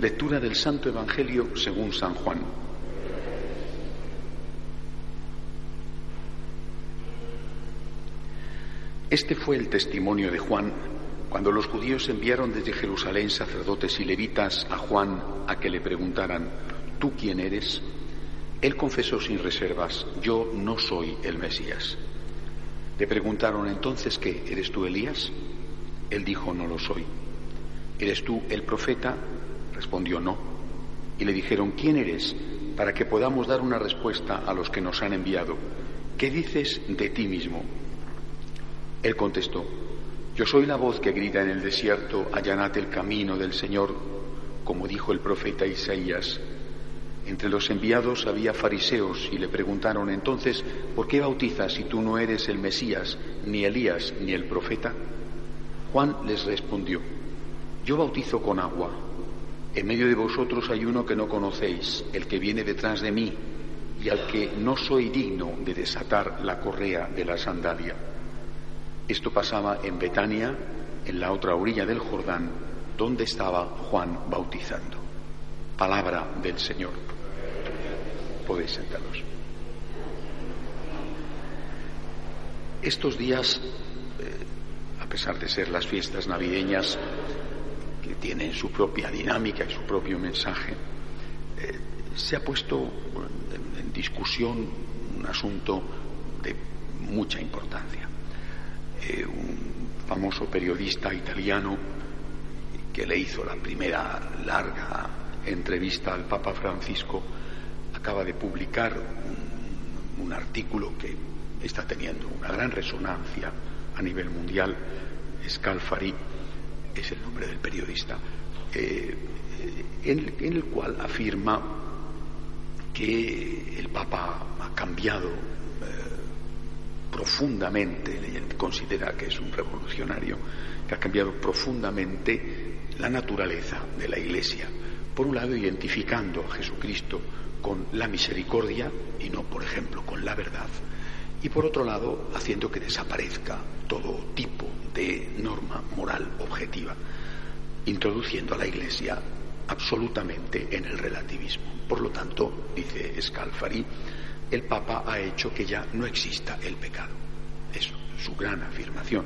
Lectura del Santo Evangelio según San Juan. Este fue el testimonio de Juan cuando los judíos enviaron desde Jerusalén sacerdotes y levitas a Juan a que le preguntaran, ¿tú quién eres? Él confesó sin reservas, yo no soy el Mesías. Le preguntaron entonces, ¿qué? ¿Eres tú Elías? Él dijo, no lo soy. ¿Eres tú el profeta? Respondió, no. Y le dijeron, ¿quién eres? Para que podamos dar una respuesta a los que nos han enviado. ¿Qué dices de ti mismo? Él contestó, yo soy la voz que grita en el desierto, allanad el camino del Señor, como dijo el profeta Isaías. Entre los enviados había fariseos y le preguntaron entonces, ¿por qué bautizas si tú no eres el Mesías, ni Elías, ni el profeta? Juan les respondió, yo bautizo con agua. En medio de vosotros hay uno que no conocéis, el que viene detrás de mí, y al que no soy digno de desatar la correa de la sandalia. Esto pasaba en Betania, en la otra orilla del Jordán, donde estaba Juan bautizando. Palabra del Señor. Podéis sentaros. Estos días, eh, a pesar de ser las fiestas navideñas, que su propia dinámica y su propio mensaje, eh, se ha puesto en, en discusión un asunto de mucha importancia eh, un famoso periodista italiano que le hizo la primera larga entrevista al Papa Francisco, acaba de publicar un, un artículo que está teniendo una gran resonancia a nivel mundial. Scalfari es el nombre del periodista, eh, en, el cual afirma que el Papa ha cambiado profundamente, él considera que es un revolucionario, que ha cambiado profundamente la naturaleza de la Iglesia. Por un lado, identificando a Jesucristo con la misericordia y no, por ejemplo, con la verdad. Y por otro lado, haciendo que desaparezca todo tipo de norma moral objetiva, introduciendo a la Iglesia absolutamente en el relativismo. Por lo tanto, dice Scalfari, el Papa ha hecho que ya no exista el pecado. Es su gran afirmación.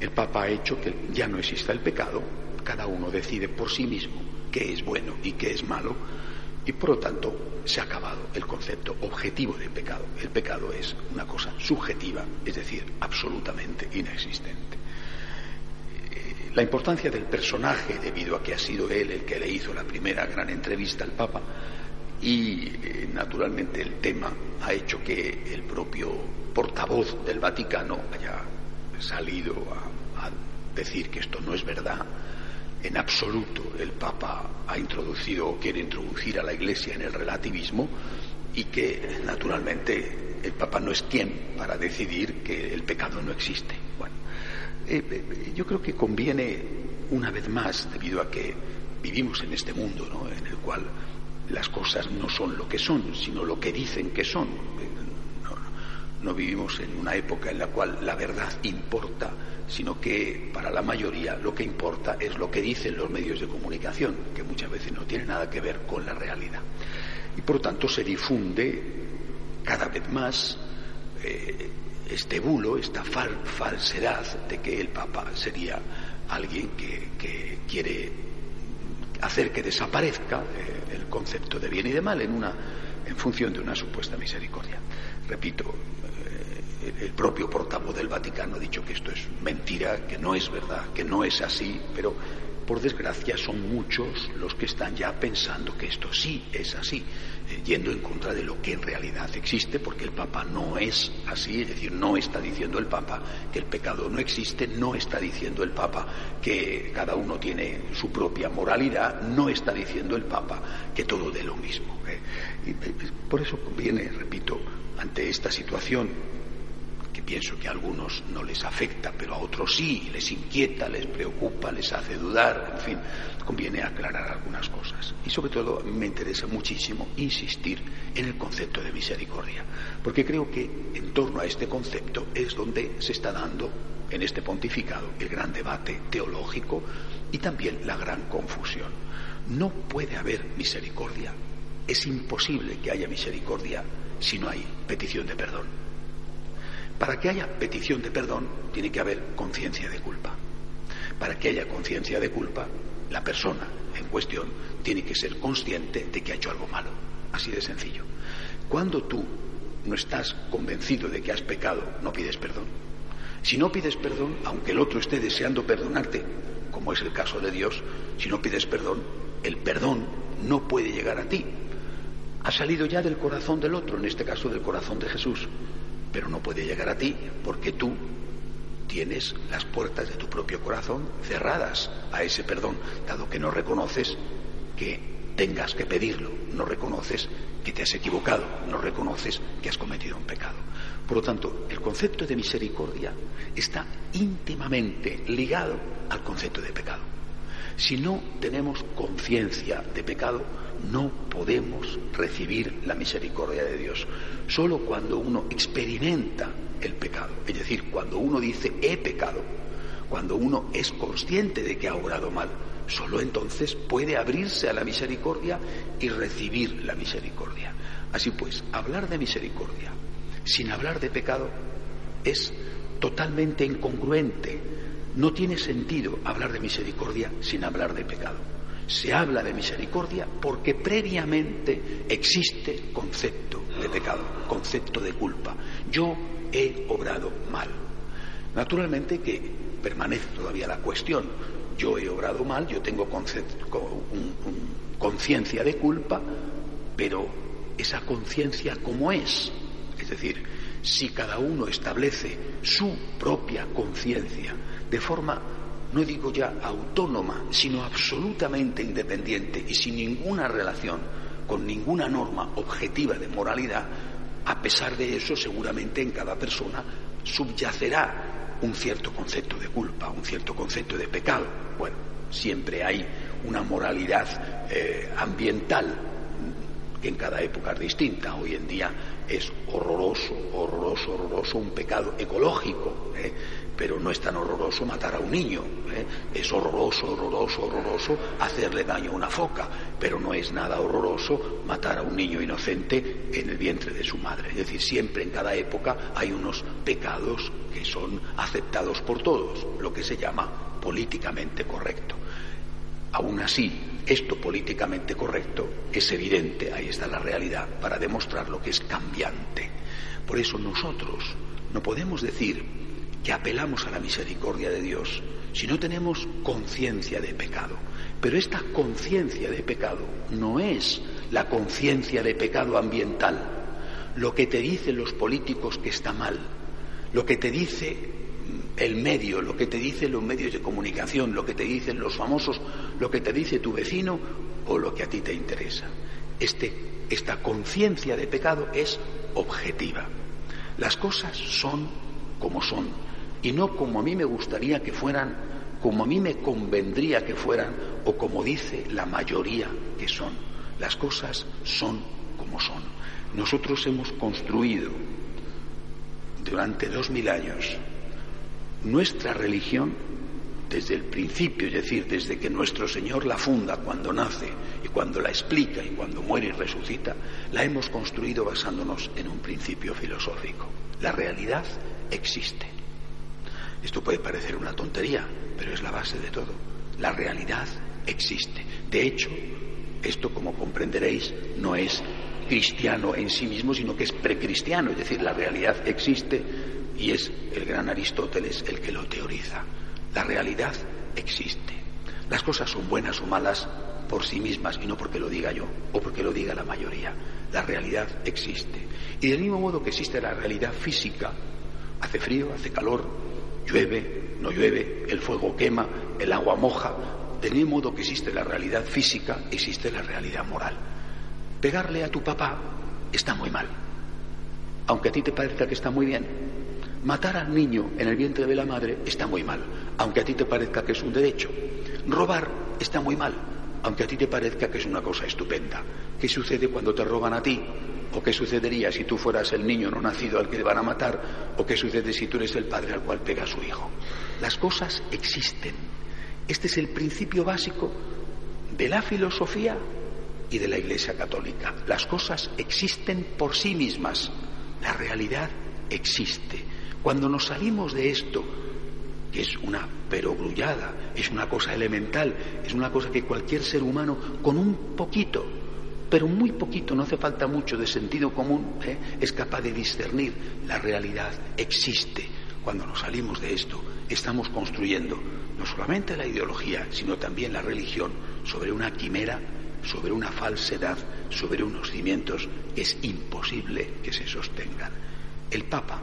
El Papa ha hecho que ya no exista el pecado, cada uno decide por sí mismo qué es bueno y qué es malo, y por lo tanto se ha acabado el concepto objetivo de pecado. El pecado es una cosa subjetiva, es decir, absolutamente inexistente. La importancia del personaje, debido a que ha sido él el que le hizo la primera gran entrevista al Papa, y eh, naturalmente el tema ha hecho que el propio portavoz del Vaticano haya salido a, a, decir que esto no es verdad. En absoluto el Papa ha introducido o quiere introducir a la Iglesia en el relativismo y que naturalmente el Papa no es quien para decidir que el pecado no existe. Bueno, eh, eh, yo creo que conviene una vez más, debido a que vivimos en este mundo ¿no? en el cual las cosas no son lo que son, sino lo que dicen que son. No, no, vivimos en una época en la cual la verdad importa, sino que para la mayoría lo que importa es lo que dicen los medios de comunicación, que muchas veces no tiene nada que ver con la realidad. Y por lo tanto se difunde cada vez más eh, este bulo, esta fal falsedad de que el Papa sería alguien que, que quiere hacer que desaparezca eh, el concepto de bien y de mal en, una, en función de una supuesta misericordia. Repito, eh, el propio portavoz del Vaticano ha dicho que esto es mentira, que no es verdad, que no es así, pero por desgracia son muchos los que están ya pensando que esto sí es así, eh, yendo en contra de lo que en realidad existe, porque el Papa no es así, es decir, no está diciendo el Papa que el pecado no existe, no está diciendo el Papa que cada uno tiene su propia moralidad, no está diciendo el Papa que todo de lo mismo. ¿eh? Y, eh, por eso conviene, repito, ante esta situación que pienso que a algunos no les afecta, pero a otros sí, les inquieta, les preocupa, les hace dudar, en fin, conviene aclarar algunas cosas. Y sobre todo me interesa muchísimo insistir en el concepto de misericordia, porque creo que en torno a este concepto es donde se está dando en este pontificado el gran debate teológico y también la gran confusión. No puede haber misericordia. Es imposible que haya misericordia si no hay petición de perdón. Para que haya petición de perdón tiene que haber conciencia de culpa. Para que haya conciencia de culpa, la persona en cuestión tiene que ser consciente de que ha hecho algo malo. Así de sencillo. Cuando tú no estás convencido de que has pecado, no pides perdón. Si no pides perdón, aunque el otro esté deseando perdonarte, como es el caso de Dios, si no pides perdón, el perdón no puede llegar a ti. Ha salido ya del corazón del otro, en este caso del corazón de Jesús, pero no puede llegar a ti porque tú tienes las puertas de tu propio corazón cerradas a ese perdón, dado que no reconoces que tengas que pedirlo, no reconoces que te has equivocado, no reconoces que has cometido un pecado. Por lo tanto, el concepto de misericordia está íntimamente ligado al concepto de pecado. Si no tenemos conciencia de pecado, no podemos recibir la misericordia de Dios. Solo cuando uno experimenta el pecado, es decir, cuando uno dice he pecado, cuando uno es consciente de que ha obrado mal, solo entonces puede abrirse a la misericordia y recibir la misericordia. Así pues, hablar de misericordia sin hablar de pecado es totalmente incongruente. No tiene sentido hablar de misericordia sin hablar de pecado. Se habla de misericordia porque previamente existe concepto de pecado, concepto de culpa. Yo he obrado mal. Naturalmente que permanece todavía la cuestión. Yo he obrado mal, yo tengo conciencia de culpa, pero esa conciencia como es. Es decir, si cada uno establece su propia conciencia de forma, no digo ya autónoma, sino absolutamente independiente y sin ninguna relación con ninguna norma objetiva de moralidad, a pesar de eso seguramente en cada persona subyacerá un cierto concepto de culpa, un cierto concepto de pecado. Bueno, siempre hay una moralidad eh, ambiental que en cada época es distinta. Hoy en día es horroroso, horroroso, horroroso un pecado ecológico, ¿eh? Pero no es tan horroroso matar a un niño. ¿eh? Es horroroso, horroroso, horroroso hacerle daño a una foca, pero no es nada horroroso matar a un niño inocente en el vientre de su madre. Es decir, siempre en cada época hay unos pecados que son aceptados por todos, lo que se llama políticamente correcto. Aún así, esto políticamente correcto es evidente, ahí está la realidad, para demostrar lo que es cambiante. Por eso nosotros no podemos decir que apelamos a la misericordia de Dios si no tenemos conciencia de pecado. Pero esta conciencia de pecado no es la conciencia de pecado ambiental, lo que te dicen los políticos que está mal, lo que te dice el medio, lo que te dicen los medios de comunicación, lo que te dicen los famosos, lo que te dice tu vecino o lo que a ti te interesa. Este, esta conciencia de pecado es objetiva. Las cosas son como son y no como a mí me gustaría que fueran, como a mí me convendría que fueran o como dice la mayoría que son. Las cosas son como son. Nosotros hemos construido durante dos mil años nuestra religión, desde el principio, es decir, desde que nuestro Señor la funda cuando nace y cuando la explica y cuando muere y resucita, la hemos construido basándonos en un principio filosófico. La realidad existe. Esto puede parecer una tontería, pero es la base de todo. La realidad existe. De hecho, esto, como comprenderéis, no es cristiano en sí mismo, sino que es precristiano, es decir, la realidad existe y es el gran Aristóteles el que lo teoriza. La realidad existe. Las cosas son buenas o malas por sí mismas y no porque lo diga yo o porque lo diga la mayoría. La realidad existe. Y del mismo modo que existe la realidad física, hace frío, hace calor, llueve, no llueve, el fuego quema, el agua moja, del mismo modo que existe la realidad física, existe la realidad moral. Pegarle a tu papá está muy mal, aunque a ti te parezca que está muy bien, Matar al niño en el vientre de la madre está muy mal, aunque a ti te parezca que es un derecho. Robar está muy mal, aunque a ti te parezca que es una cosa estupenda. ¿Qué sucede cuando te roban a ti? ¿O qué sucedería si tú fueras el niño no nacido al que van a matar? ¿O qué sucede si tú eres el padre al cual pega su hijo? Las cosas existen. Este es el principio básico de la filosofía y de la Iglesia Católica. Las cosas existen por sí mismas, la realidad existe. Cuando nos salimos de esto, que es una perogrullada, es una cosa elemental, es una cosa que cualquier ser humano con un poquito, pero muy poquito, no hace falta mucho de sentido común, ¿eh? es capaz de discernir la realidad existe. Cuando nos salimos de esto, estamos construyendo no solamente la ideología, sino también la religión sobre una quimera, sobre una falsedad, sobre unos cimientos que es imposible que se sostengan. El Papa,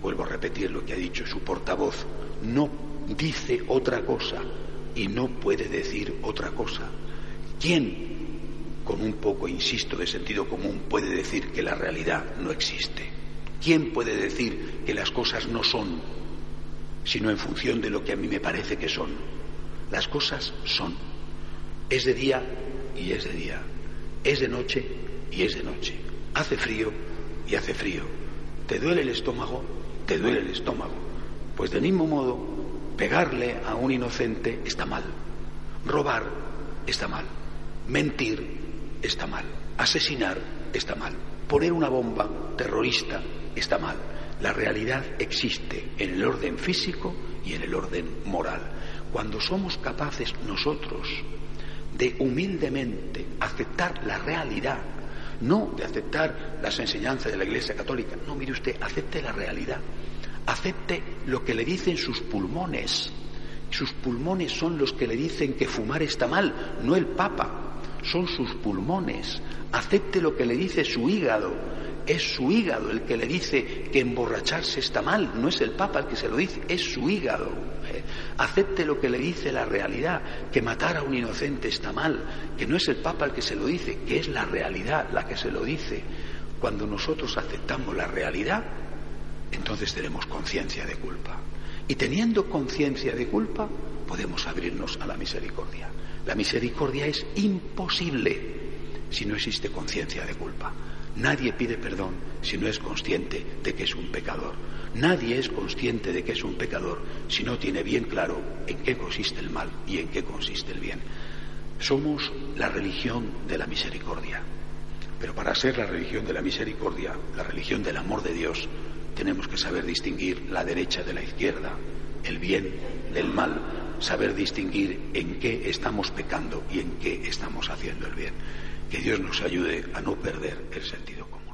vuelvo a repetir lo que ha dicho su portavoz, no dice otra cosa y no puede decir otra cosa. ¿Quién, con un poco, insisto, de sentido común, puede decir que la realidad no existe? ¿Quién puede decir que las cosas no son, sino en función de lo que a mí me parece que son? Las cosas son. Es de día y es de día. Es de noche y es de noche. Hace frío y hace frío. ¿Te duele el estómago? Te duele el estómago. Pues del mismo modo, pegarle a un inocente está mal. Robar está mal. Mentir está mal. Asesinar está mal. Poner una bomba terrorista está mal. La realidad existe en el orden físico y en el orden moral. Cuando somos capaces nosotros de humildemente aceptar la realidad, no de aceptar las enseñanzas de la Iglesia Católica, no, mire usted, acepte la realidad, acepte lo que le dicen sus pulmones. Sus pulmones son los que le dicen que fumar está mal, no el Papa, son sus pulmones. Acepte lo que le dice su hígado, es su hígado el que le dice que emborracharse está mal, no es el Papa el que se lo dice, es su hígado. ¿eh? Acepte lo que le dice la realidad, que matar a un inocente está mal, que no es el Papa el que se lo dice, que es la realidad la que se lo dice. Cuando nosotros aceptamos la realidad, entonces tenemos conciencia de culpa. Y teniendo conciencia de culpa, podemos abrirnos a la misericordia. La misericordia es imposible si no existe conciencia de culpa. Nadie pide perdón si no es consciente de que es un pecador. Nadie es consciente de que es un pecador si no tiene bien claro en qué consiste el mal y en qué consiste el bien. Somos la religión de la misericordia. Pero para ser la religión de la misericordia, la religión del amor de Dios, tenemos que saber distinguir la derecha de la izquierda, el bien del mal, saber distinguir en qué estamos pecando y en qué estamos haciendo el bien. Que Dios nos ayude a no perder el sentido común.